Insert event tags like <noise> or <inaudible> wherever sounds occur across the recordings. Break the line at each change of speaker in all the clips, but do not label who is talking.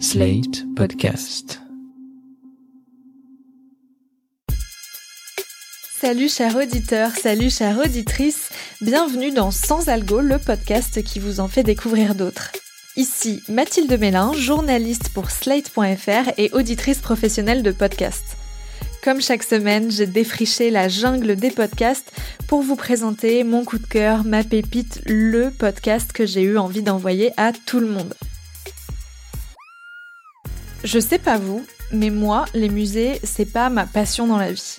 Slate Podcast.
Salut chers auditeurs, salut chères auditrices, bienvenue dans Sans Algo, le podcast qui vous en fait découvrir d'autres. Ici Mathilde Mélin, journaliste pour Slate.fr et auditrice professionnelle de podcasts. Comme chaque semaine, j'ai défriché la jungle des podcasts pour vous présenter mon coup de cœur, ma pépite, le podcast que j'ai eu envie d'envoyer à tout le monde. Je sais pas vous, mais moi, les musées, c'est pas ma passion dans la vie.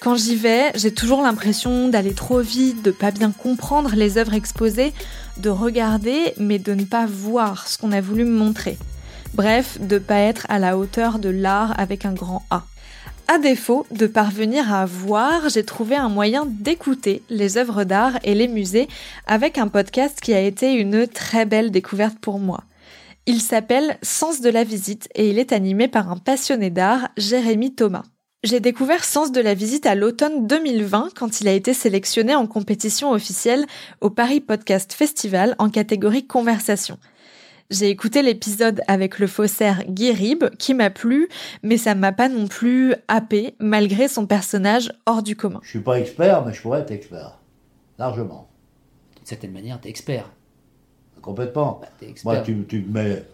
Quand j'y vais, j'ai toujours l'impression d'aller trop vite, de pas bien comprendre les œuvres exposées, de regarder mais de ne pas voir ce qu'on a voulu me montrer. Bref, de pas être à la hauteur de l'art avec un grand A. À défaut de parvenir à voir, j'ai trouvé un moyen d'écouter les œuvres d'art et les musées avec un podcast qui a été une très belle découverte pour moi. Il s'appelle Sens de la visite et il est animé par un passionné d'art, Jérémy Thomas. J'ai découvert Sens de la visite à l'automne 2020 quand il a été sélectionné en compétition officielle au Paris Podcast Festival en catégorie conversation. J'ai écouté l'épisode avec le faussaire Guérib qui m'a plu, mais ça m'a pas non plus happé malgré son personnage hors du commun.
Je suis pas expert, mais je pourrais être expert. Largement.
D'une certaine manière, t'es expert.
Complètement.
Bah.
Moi, tu, tu me mets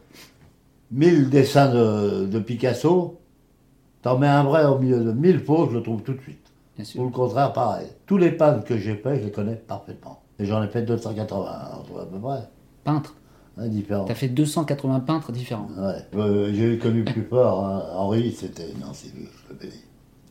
1000 dessins de, de Picasso, t'en mets un vrai au milieu de 1000 faux, je le trouve tout de suite.
Bien
Ou le contraire, pareil. Tous les peintres que j'ai faits, je les connais parfaitement. Et j'en ai fait 280, à peu près.
Peintre.
Hein, différents.
T'as fait 280 peintres différents.
Ouais. Euh, j'ai connu plus fort, hein. Henri, c'était. Non, c'est lui, je le bénis.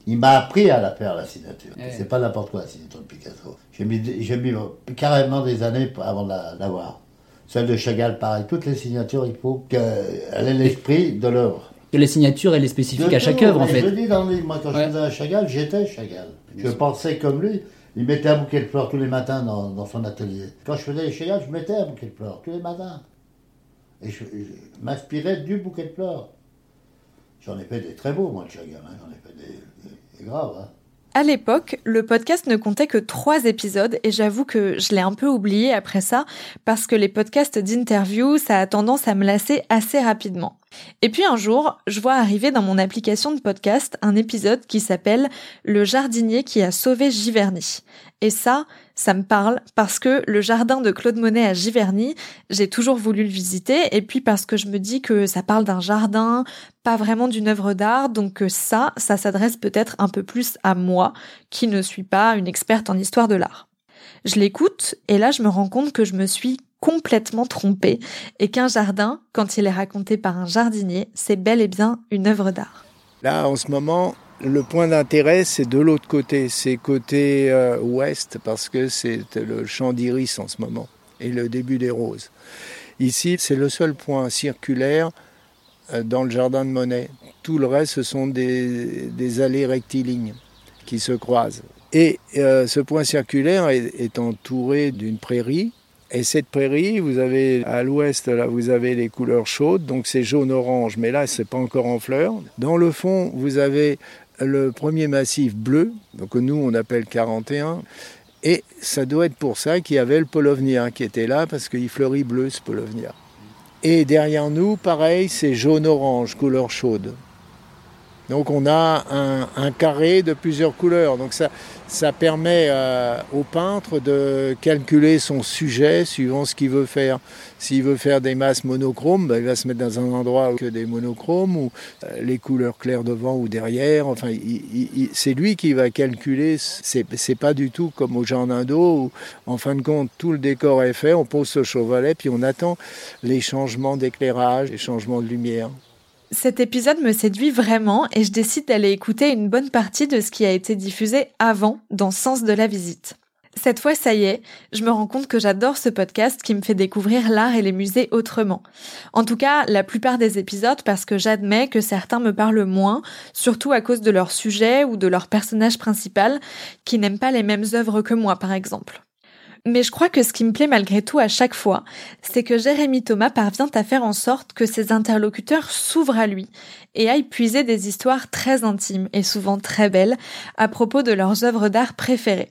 Il m'a appris à la faire, la signature.
Ouais.
C'est pas n'importe quoi, la signature de Picasso. J'ai mis, j'ai mis carrément des années avant de la- l'avoir. Celle de Chagall, pareil. Toutes les signatures, il faut qu'elle ait l'esprit de l'œuvre.
Que les signatures, elle est spécifique
De
à chaque œuvre, en fait.
Je le dis dans le livre, moi, quand
Ouais.
je faisais à Chagall, j'étais Chagall. Je pensais comme lui. Il mettait un bouquet de fleurs tous les matins dans, dans son atelier. Quand je faisais les Chagall, je mettais un bouquet de fleurs tous les matins. Et je, je m'inspirais du bouquet de fleurs. J'en ai fait des très beaux, moi, de Chagall. hein. J'en ai fait des, des- des graves. hein.
À l'époque, le podcast ne comptait que trois épisodes et j'avoue que je l'ai un peu oublié après ça parce que les podcasts d'interview, ça a tendance à me lasser assez rapidement. Et puis un jour, je vois arriver dans mon application de podcast un épisode qui s'appelle Le jardinier qui a sauvé Giverny. Et ça, ça me parle parce que le jardin de Claude Monet à Giverny, j'ai toujours voulu le visiter et puis parce que je me dis que ça parle d'un jardin, pas vraiment d'une œuvre d'art, donc ça, ça s'adresse peut-être un peu plus à moi, qui ne suis pas une experte en histoire de l'art. Je l'écoute, et là je me rends compte que je me suis complètement trompée, et qu'un jardin, quand il est raconté par un jardinier, c'est bel et bien une œuvre d'art.
Là, en ce moment, le point d'intérêt, c'est de l'autre côté. C'est côté euh, ouest, parce que c'est le champ d'iris en ce moment, et le début des roses. Ici, c'est le seul point circulaire euh, dans le jardin de Monet. Tout le reste, ce sont des, allées rectilignes qui se croisent. Et euh, ce point circulaire est entouré d'une prairie. Et cette prairie, vous avez à l'ouest, là, vous avez les couleurs chaudes, donc c'est jaune-orange, mais là, c'est pas encore en fleurs. Dans le fond, vous avez le premier massif bleu, donc nous, on appelle 41. Et ça doit être pour ça qu'il y avait le polovnia qui était là, parce qu'il fleurit bleu, ce polovnia. Et derrière nous, pareil, c'est jaune-orange, couleur chaude. Donc on a un, carré de plusieurs couleurs. Donc ça, permet euh, au peintre de calculer son sujet suivant ce qu'il veut faire. S'il veut faire des masses monochromes, ben, il va se mettre dans un endroit où que des monochromes ou euh, les couleurs claires devant ou derrière. Enfin, c'est lui qui va calculer. C'est pas du tout comme au jardin d'eau où, en fin de compte, tout le décor est fait. On pose ce chevalet puis on attend les changements d'éclairage, les changements de lumière.
Cet épisode me séduit vraiment et je décide d'aller écouter une bonne partie de ce qui a été diffusé avant dans Sens de la visite. Cette fois, ça y est, je me rends compte que j'adore ce podcast qui me fait découvrir l'art et les musées autrement. En tout cas, la plupart des épisodes parce que j'admets que certains me parlent moins, surtout à cause de leur sujet ou de leur personnage principal, qui n'aiment pas les mêmes œuvres que moi, par exemple. Mais je crois que ce qui me plaît malgré tout à chaque fois, c'est que Jérémy Thomas parvient à faire en sorte que ses interlocuteurs s'ouvrent à lui et aillent puiser des histoires très intimes et souvent très belles à propos de leurs œuvres d'art préférées.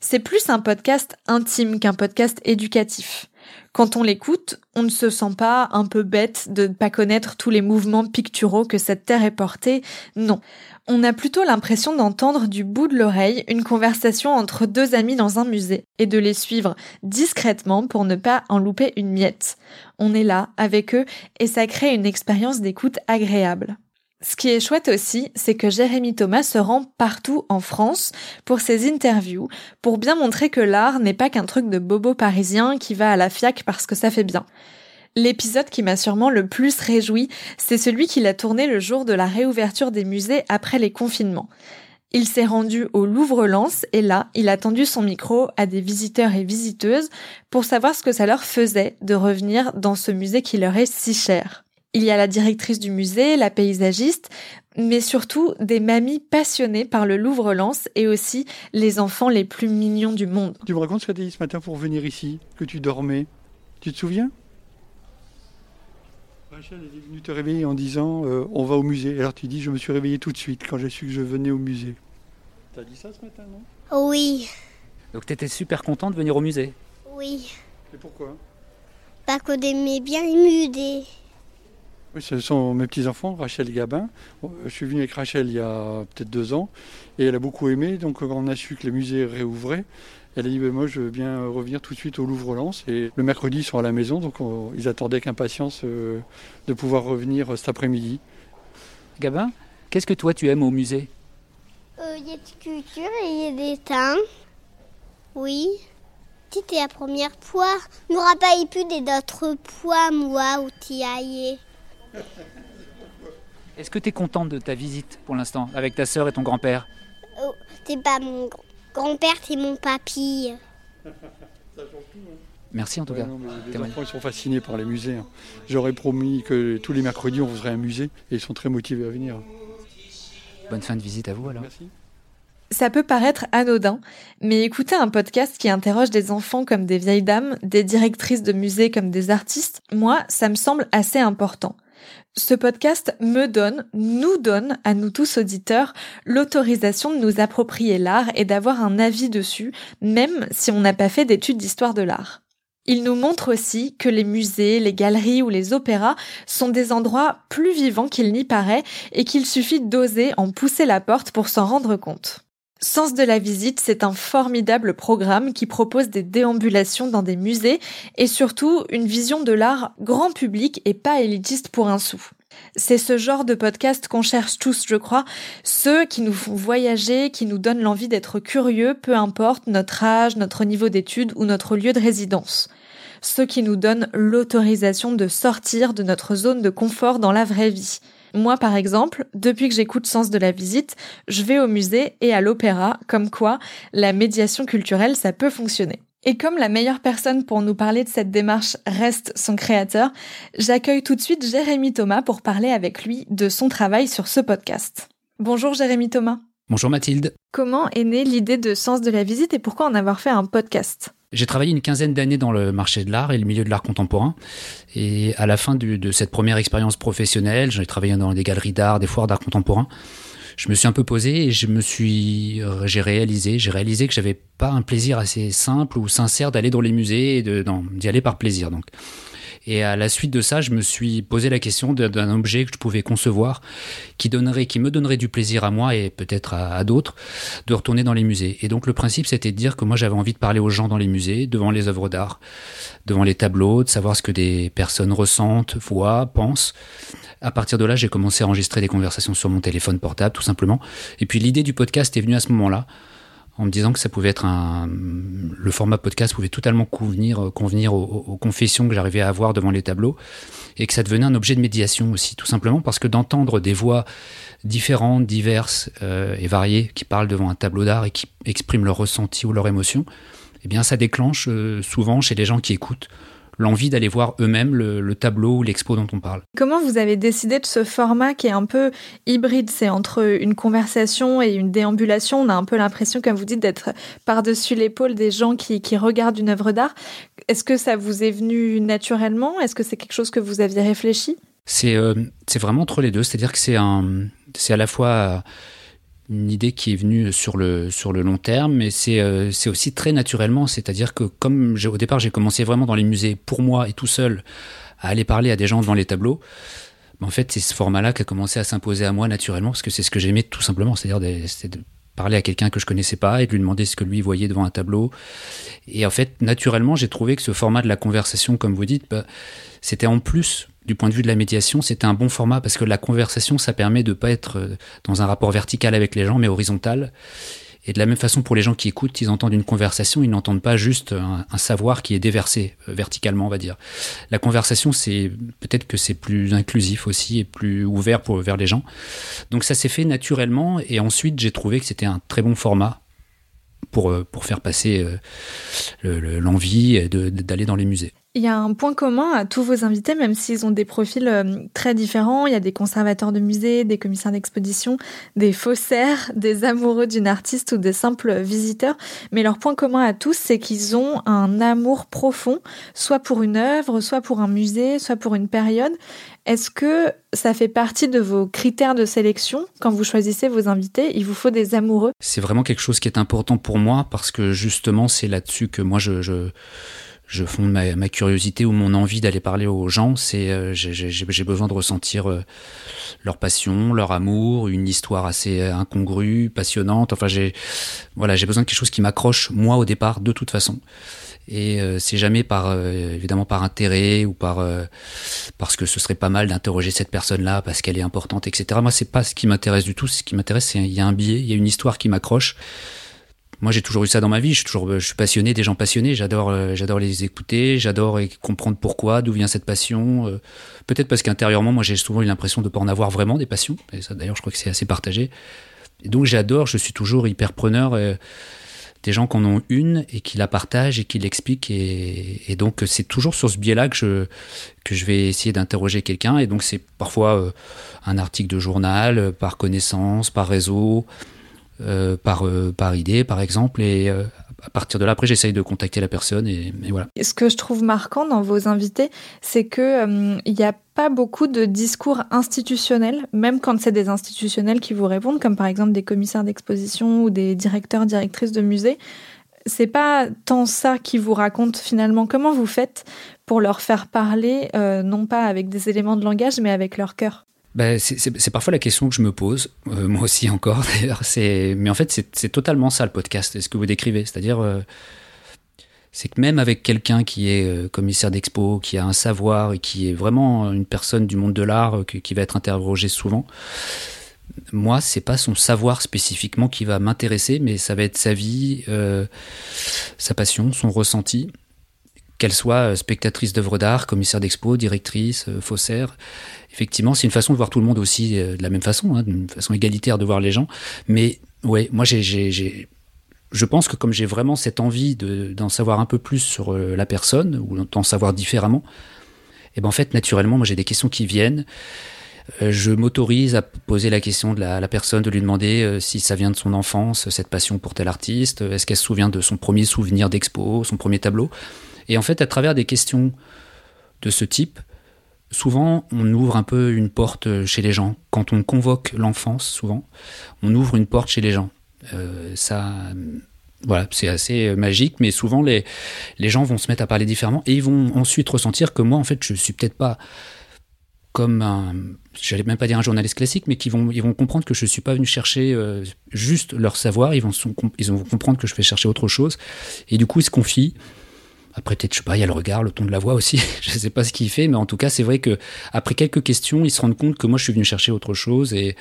C'est plus un podcast intime qu'un podcast éducatif. Quand on l'écoute, on ne se sent pas un peu bête de ne pas connaître tous les mouvements picturaux que cette terre est portée. Non. On a plutôt l'impression d'entendre du bout de l'oreille une conversation entre deux amis dans un musée et de les suivre discrètement pour ne pas en louper une miette. On est là avec eux et ça crée une expérience d'écoute agréable. Ce qui est chouette aussi, c'est que Jérémy Thomas se rend partout en France pour ses interviews, pour bien montrer que l'art n'est pas qu'un truc de bobo parisien qui va à la fiac parce que ça fait bien. L'épisode qui m'a sûrement le plus réjoui, c'est celui qu'il a tourné le jour de la réouverture des musées après les confinements. Il s'est rendu au Louvre-Lens et là, il a tendu son micro à des visiteurs et visiteuses pour savoir ce que ça leur faisait de revenir dans ce musée qui leur est si cher. Il y a la directrice du musée, la paysagiste, mais surtout des mamies passionnées par le Louvre-Lens et aussi les enfants les plus mignons du monde.
Tu me racontes ce que tu as dit ce matin pour venir ici, que tu dormais. Tu te souviens? Rachel est venue te réveiller en disant euh, on va au musée. Alors tu dis je me suis réveillé tout de suite quand j'ai su que je venais au musée. T'as dit ça ce matin, non?
Oui,
Donc tu étais super content de venir au musée?
oui.
Et pourquoi?
Parce qu'on aimait bien les musées.
Oui, ce sont mes petits-enfants, Rachel et Gabin. Je suis venu avec Rachel il y a peut-être deux ans et elle a beaucoup aimé. Donc quand on a su que les musées réouvraient, elle a dit ben, moi je veux bien revenir tout de suite au Louvre-Lens. Et le mercredi ils sont à la maison, donc on- ils attendaient avec impatience euh, de pouvoir revenir euh, cet après-midi.
Gabin, qu'est-ce que toi tu aimes au musée?
Euh, Il y a des cultures et il y a des teints. Oui. C'était la première fois. Me rappelle plus des autres fois, moi, y allais.
Est-ce que tu es contente de ta visite pour l'instant avec ta sœur et ton grand-père?
Oh, c'est pas mon gr- grand-père, c'est mon papy.
Merci en tout
Ouais,
cas.
non, les enfants ils sont fascinés par les musées. hein. J'aurais promis que tous les mercredis on ferait un musée et ils sont très motivés à venir.
Bonne fin de visite à vous alors.
Merci.
Ça peut paraître anodin, mais écouter un podcast qui interroge des enfants comme des vieilles dames, des directrices de musées comme des artistes, moi, ça me semble assez important. Ce podcast me donne, nous donne, à nous tous auditeurs, l'autorisation de nous approprier l'art et d'avoir un avis dessus, même si on n'a pas fait d'études d'histoire de l'art. Il nous montre aussi que les musées, les galeries ou les opéras sont des endroits plus vivants qu'il n'y paraît et qu'il suffit d'oser en pousser la porte pour s'en rendre compte. Sens de la visite, c'est un formidable programme qui propose des déambulations dans des musées et surtout une vision de l'art grand public et pas élitiste pour un sou. C'est ce genre de podcast qu'on cherche tous, je crois, ceux qui nous font voyager, qui nous donnent l'envie d'être curieux, peu importe notre âge, notre niveau d'études ou notre lieu de résidence. Ceux qui nous donnent l'autorisation de sortir de notre zone de confort dans la vraie vie. Moi, par exemple, depuis que j'écoute Sens de la visite, je vais au musée et à l'opéra, comme quoi la médiation culturelle, ça peut fonctionner. Et comme la meilleure personne pour nous parler de cette démarche reste son créateur, j'accueille tout de suite Jérémy Thomas pour parler avec lui de son travail sur ce podcast. Bonjour Jérémy Thomas.
Bonjour Mathilde.
Comment est née l'idée de Sens de la visite et pourquoi en avoir fait un podcast?
J'ai travaillé une quinzaine d'années dans le marché de l'art et le milieu de l'art contemporain. Et à la fin de cette première expérience professionnelle, j'ai travaillé dans des galeries d'art, des foires d'art contemporain. Je me suis un peu posé et euh, j'ai réalisé, j'ai réalisé que j'avais pas un plaisir assez simple ou sincère d'aller dans les musées et d'y aller par plaisir. Donc, et à la suite de ça, je me suis posé la question d'un objet que je pouvais concevoir, qui donnerait, qui me donnerait du plaisir à moi et peut-être à, à d'autres, de retourner dans les musées. Et donc le principe, c'était de dire que moi j'avais envie de parler aux gens dans les musées, devant les œuvres d'art, devant les tableaux, de savoir ce que des personnes ressentent, voient, pensent. À partir de là, j'ai commencé à enregistrer des conversations sur mon téléphone portable, tout simplement. Et puis l'idée du podcast est venue à ce moment-là, en me disant que ça pouvait être un, le format podcast pouvait totalement convenir, aux, aux confessions que j'arrivais à avoir devant les tableaux, et que ça devenait un objet de médiation aussi, tout simplement parce que d'entendre des voix différentes, diverses euh, et variées qui parlent devant un tableau d'art et qui expriment leur ressenti ou leur émotion, eh bien ça déclenche euh, souvent chez les gens qui écoutent l'envie d'aller voir eux-mêmes le, le tableau ou l'expo dont on parle.
Comment vous avez décidé de ce format qui est un peu hybride? C'est entre une conversation et une déambulation. On a un peu l'impression, comme vous dites, d'être par-dessus l'épaule des gens qui, qui regardent une œuvre d'art. Est-ce que ça vous est venu naturellement? Est-ce que c'est quelque chose que vous aviez réfléchi?
C'est euh, vraiment entre les deux, c'est-à-dire que c'est à la fois une idée qui est venue sur le, sur le long terme, mais c'est euh, aussi très naturellement, c'est-à-dire que comme au départ j'ai commencé vraiment dans les musées pour moi et tout seul à aller parler à des gens devant les tableaux, ben, en fait c'est ce format-là qui a commencé à s'imposer à moi naturellement, parce que c'est ce que j'aimais tout simplement, c'est-à-dire de, parler à quelqu'un que je connaissais pas et de lui demander ce que lui voyait devant un tableau. Et en fait, naturellement, j'ai trouvé que ce format de la conversation, comme vous dites, bah, c'était en plus du point de vue de la médiation, c'était un bon format parce que la conversation, ça permet de pas être euh, dans un rapport vertical avec les gens, mais horizontal. Et de la même façon, pour les gens qui écoutent, ils entendent une conversation, ils n'entendent pas juste un, savoir qui est déversé euh, verticalement, on va dire. La conversation, c'est peut-être que c'est plus inclusif aussi et plus ouvert pour vers les gens. Donc ça s'est fait naturellement. Et ensuite, j'ai trouvé que c'était un très bon format pour, euh, pour faire passer l'envie d'aller dans les musées.
Il y a un point commun à tous vos invités, même s'ils ont des profils euh, très différents. Il y a des conservateurs de musées, des commissaires d'exposition, des faussaires, des amoureux d'une artiste ou des simples visiteurs. Mais leur point commun à tous, c'est qu'ils ont un amour profond, soit pour une œuvre, soit pour un musée, soit pour une période. Est-ce que ça fait partie de vos critères de sélection quand vous choisissez vos invités? Il vous faut des amoureux
C'est vraiment quelque chose qui est important pour moi parce que justement, c'est là-dessus que moi je, je je fonde ma, curiosité ou mon envie d'aller parler aux gens. C'est euh, j'ai besoin de ressentir euh, leur passion, leur amour, une histoire assez euh, incongrue, passionnante. Enfin, j'ai voilà, j'ai besoin de quelque chose qui m'accroche moi au départ de toute façon. Et c'est jamais par évidemment par intérêt ou par parce que ce serait pas mal d'interroger cette personne-là parce qu'elle est importante, etc. Moi, c'est pas ce qui m'intéresse du tout. Ce qui m'intéresse, c'est il y a un biais, il y a une histoire qui m'accroche moi j'ai toujours eu ça dans ma vie. Je suis toujours je suis passionné des gens passionnés. J'adore euh, j'adore les écouter. J'adore comprendre pourquoi d'où vient cette passion euh, peut-être parce qu'intérieurement moi j'ai souvent eu l'impression de pas en avoir vraiment des passions. Et ça d'ailleurs je crois que c'est assez partagé. Donc j'adore je suis toujours hyper preneur euh, des gens qui en ont une et qui la partagent et qui l'expliquent. Et, et, donc c'est toujours sur ce biais-là que je que je vais essayer d'interroger quelqu'un. Et donc c'est parfois un article de journal par connaissance par réseau euh, par, euh, par idée, par exemple, et euh, à partir de là, après, j'essaye de contacter la personne et, voilà.
Ce que je trouve marquant dans vos invités, c'est que il n'y a pas beaucoup de discours institutionnels, même quand c'est des institutionnels qui vous répondent, comme par exemple des commissaires d'exposition ou des directeurs, directrices de musées. C'est pas tant ça qui vous raconte finalement. Comment vous faites pour leur faire parler, non pas avec des éléments de langage, mais avec leur cœur?
Ben, c'est parfois la question que je me pose, euh, moi aussi encore <laughs> d'ailleurs. Mais en fait, c'est totalement ça le podcast, ce que vous décrivez. C'est-à-dire, euh, c'est que même avec quelqu'un qui est euh, commissaire d'expo, qui a un savoir et qui est vraiment une personne du monde de l'art qui va être interrogé souvent, moi, c'est pas son savoir spécifiquement qui va m'intéresser, mais ça va être sa vie, sa passion, son ressenti qu'elle soit spectatrice d'œuvres d'art, commissaire d'expo, directrice, faussaire effectivement, c'est une façon de voir tout le monde aussi euh, de la même façon, hein, d'une façon égalitaire de voir les gens. Mais ouais, moi, je pense que comme j'ai vraiment cette envie d'en savoir un peu plus sur euh, la personne ou d'en savoir différemment, et eh ben en fait, naturellement, moi, j'ai des questions qui viennent. Euh, je m'autorise à poser la question de la, la, personne, de lui demander si ça vient de son enfance, cette passion pour tel artiste, est-ce qu'elle se souvient de son premier souvenir d'expo, son premier tableau? Et en fait, à travers des questions de ce type, souvent, on ouvre un peu une porte chez les gens. Quand on convoque l'enfance, souvent, on ouvre une porte chez les gens. Euh, ça, voilà, c'est assez magique, mais souvent les, les gens vont se mettre à parler différemment et ils vont ensuite ressentir que moi, en fait, je suis peut-être pas comme un, j'allais même pas dire un journaliste classique, mais qui vont, ils vont comprendre que je suis pas venu chercher euh, juste leur savoir, ils vont, ils vont comprendre que je vais chercher autre chose, et du coup ils se confient, après, peut-être, je sais pas, il y a le regard, le ton de la voix aussi. <laughs> je sais pas ce qu'il fait, mais en tout cas, c'est vrai que après quelques questions, ils se rendent compte que moi, je suis venu chercher autre chose. Et,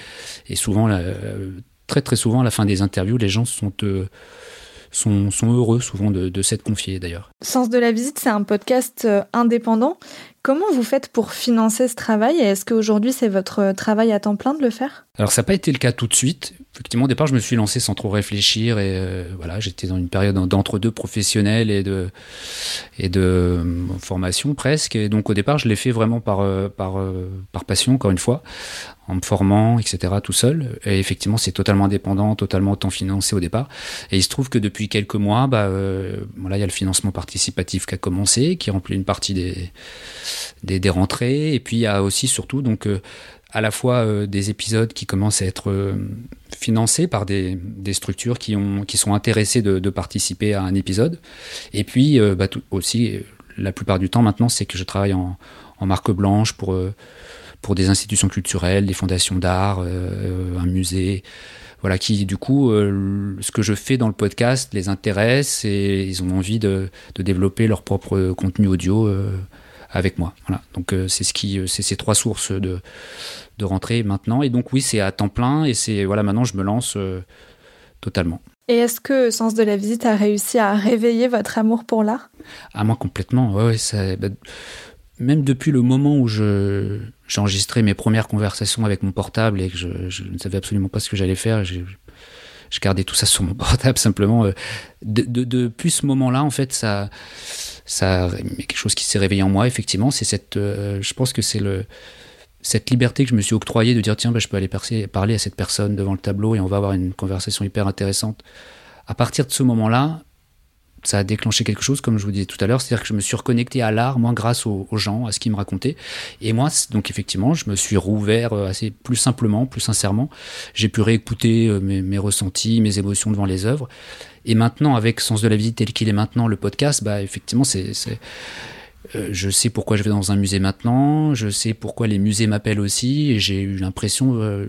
et souvent, très très souvent, à la fin des interviews, les gens sont euh, sont, sont, heureux souvent de, de s'être confiés d'ailleurs.
Sens de la visite, c'est un podcast euh, indépendant. Comment vous faites pour financer ce travail et est-ce qu'aujourd'hui c'est votre travail à temps plein de le faire?
Alors ça n'a pas été le cas tout de suite. Effectivement, au départ, je me suis lancé sans trop réfléchir et euh, voilà, j'étais dans une période d'entre-deux professionnels et de et de euh, formation presque. Et donc au départ, je l'ai fait vraiment par par par passion, encore une fois, en me formant, etc., tout seul. Et effectivement, c'est totalement indépendant, totalement autofinancé au départ. Et il se trouve que depuis quelques mois, bah, euh, il y a le financement participatif qui a commencé, qui remplit une partie des, des, des rentrées. Et puis, il y a aussi, surtout, donc, euh, à la fois euh, des épisodes qui commencent à être euh, financés par des, des, structures qui, ont, qui sont intéressées de, de participer à un épisode. Et puis, euh, bah, aussi, la plupart du temps maintenant, c'est que je travaille en, en marque blanche pour pour des institutions culturelles, des fondations d'art, euh, un musée, voilà, qui du coup, euh, ce que je fais dans le podcast les intéresse et ils ont envie de, de développer leur propre contenu audio euh, avec moi. Voilà, donc euh, c'est ce qui, c'est ces trois sources de de rentrée maintenant et donc oui, c'est à temps plein et c'est voilà, maintenant je me lance euh, totalement.
Et est-ce que Sens de la visite a réussi à réveiller votre amour pour l'art?
Ah moi complètement, ouais, ouais ça. Bah, même depuis le moment où je j'enregistrais mes premières conversations avec mon portable et que je, ne savais absolument pas ce que j'allais faire, je, je gardais tout ça sur mon <laughs> portable simplement. De, de, depuis ce moment-là, en fait, ça, ça, quelque chose qui s'est réveillé en moi. Effectivement, c'est cette, euh, je pense que c'est le cette liberté que je me suis octroyée de dire tiens, bah, je peux aller percer, parler à cette personne devant le tableau et on va avoir une conversation hyper intéressante. À partir de ce moment-là, ça a déclenché quelque chose, comme je vous disais tout à l'heure, c'est-à-dire que je me suis reconnecté à l'art, moi, grâce aux, gens, à ce qu'ils me racontaient. Et moi, donc effectivement, je me suis rouvert assez plus simplement, plus sincèrement. J'ai pu réécouter mes, mes, ressentis, mes émotions devant les œuvres. Et maintenant, avec Sens de la visite tel qu'il est maintenant, le podcast, bah effectivement, c'est euh, je sais pourquoi je vais dans un musée maintenant, je sais pourquoi les musées m'appellent aussi, et j'ai eu l'impression, euh,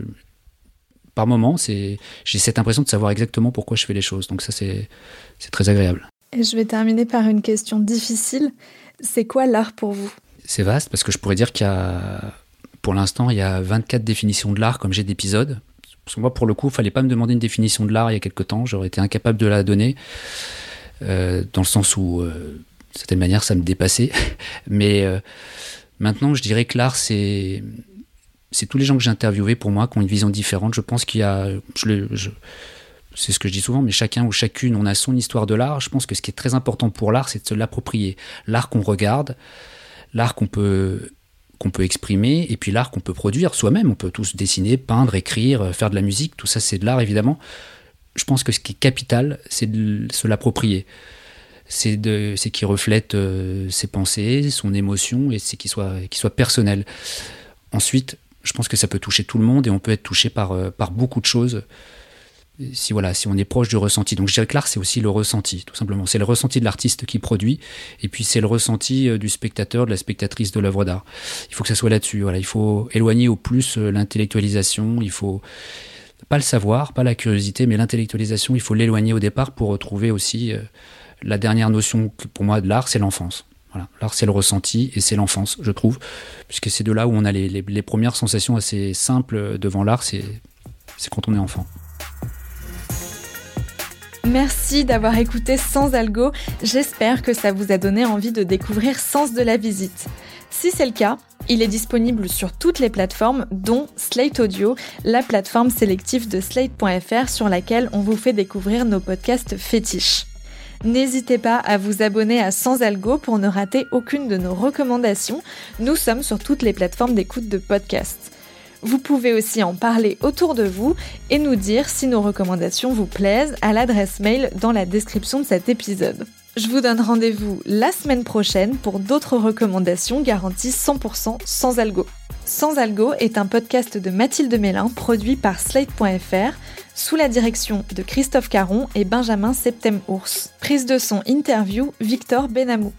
par moment, j'ai cette impression de savoir exactement pourquoi je fais les choses. Donc ça, c'est très agréable.
Je vais terminer par une question difficile. C'est quoi l'art pour vous?
C'est vaste parce que je pourrais dire qu'il y a, pour l'instant, il y a 24 définitions de l'art comme j'ai d'épisodes. Parce que moi, pour le coup, il fallait pas me demander une définition de l'art il y a quelque temps. J'aurais été incapable de la donner. Euh, dans le sens où, euh, de certaine manière, ça me dépassait. <laughs> Mais euh, maintenant, je dirais que l'art, c'est c'est tous les gens que j'ai interviewés pour moi qui ont une vision différente. Je pense qu'il y a, je, je, c'est ce que je dis souvent, mais chacun ou chacune, on a son histoire de l'art. Je pense que ce qui est très important pour l'art, c'est de se l'approprier. L'art qu'on regarde, l'art qu'on peut qu'on peut exprimer, et puis l'art qu'on peut produire soi-même. On peut tous dessiner, peindre, écrire, faire de la musique. Tout ça, c'est de l'art, évidemment. Je pense que ce qui est capital, c'est de se l'approprier. C'est de, c'est qui reflète euh, ses pensées, son émotion, et c'est qu'il soit, qu'il soit personnel. Ensuite, je pense que ça peut toucher tout le monde, et on peut être touché par, euh, par beaucoup de choses si voilà, si on est proche du ressenti. Donc je dirais que l'art c'est aussi le ressenti, tout simplement. C'est le ressenti de l'artiste qui produit, et puis c'est le ressenti du spectateur, de la spectatrice de l'œuvre d'art. Il faut que ça soit là-dessus. Voilà, il faut éloigner au plus l'intellectualisation. Il faut pas le savoir, pas la curiosité, mais l'intellectualisation. Il faut l'éloigner au départ pour retrouver aussi euh, la dernière notion pour moi de l'art, c'est l'enfance. Voilà, l'art c'est le ressenti et c'est l'enfance, je trouve, puisque c'est de là où on a les, premières sensations assez simples devant l'art, c'est quand on est enfant.
Merci d'avoir écouté Sans Algo. J'espère que ça vous a donné envie de découvrir Sens de la visite. Si c'est le cas, il est disponible sur toutes les plateformes, dont Slate Audio, la plateforme sélective de slate.fr sur laquelle on vous fait découvrir nos podcasts fétiches. N'hésitez pas à vous abonner à Sans Algo pour ne rater aucune de nos recommandations. Nous sommes sur toutes les plateformes d'écoute de podcasts. Vous pouvez aussi en parler autour de vous et nous dire si nos recommandations vous plaisent à l'adresse mail dans la description de cet épisode. Je vous donne rendez-vous la semaine prochaine pour d'autres recommandations garanties 100% sans algo. Sans algo est un podcast de Mathilde Mélin produit par Slate.fr sous la direction de Christophe Caron et Benjamin Septem-Ours. Prise de son interview Victor Benamou.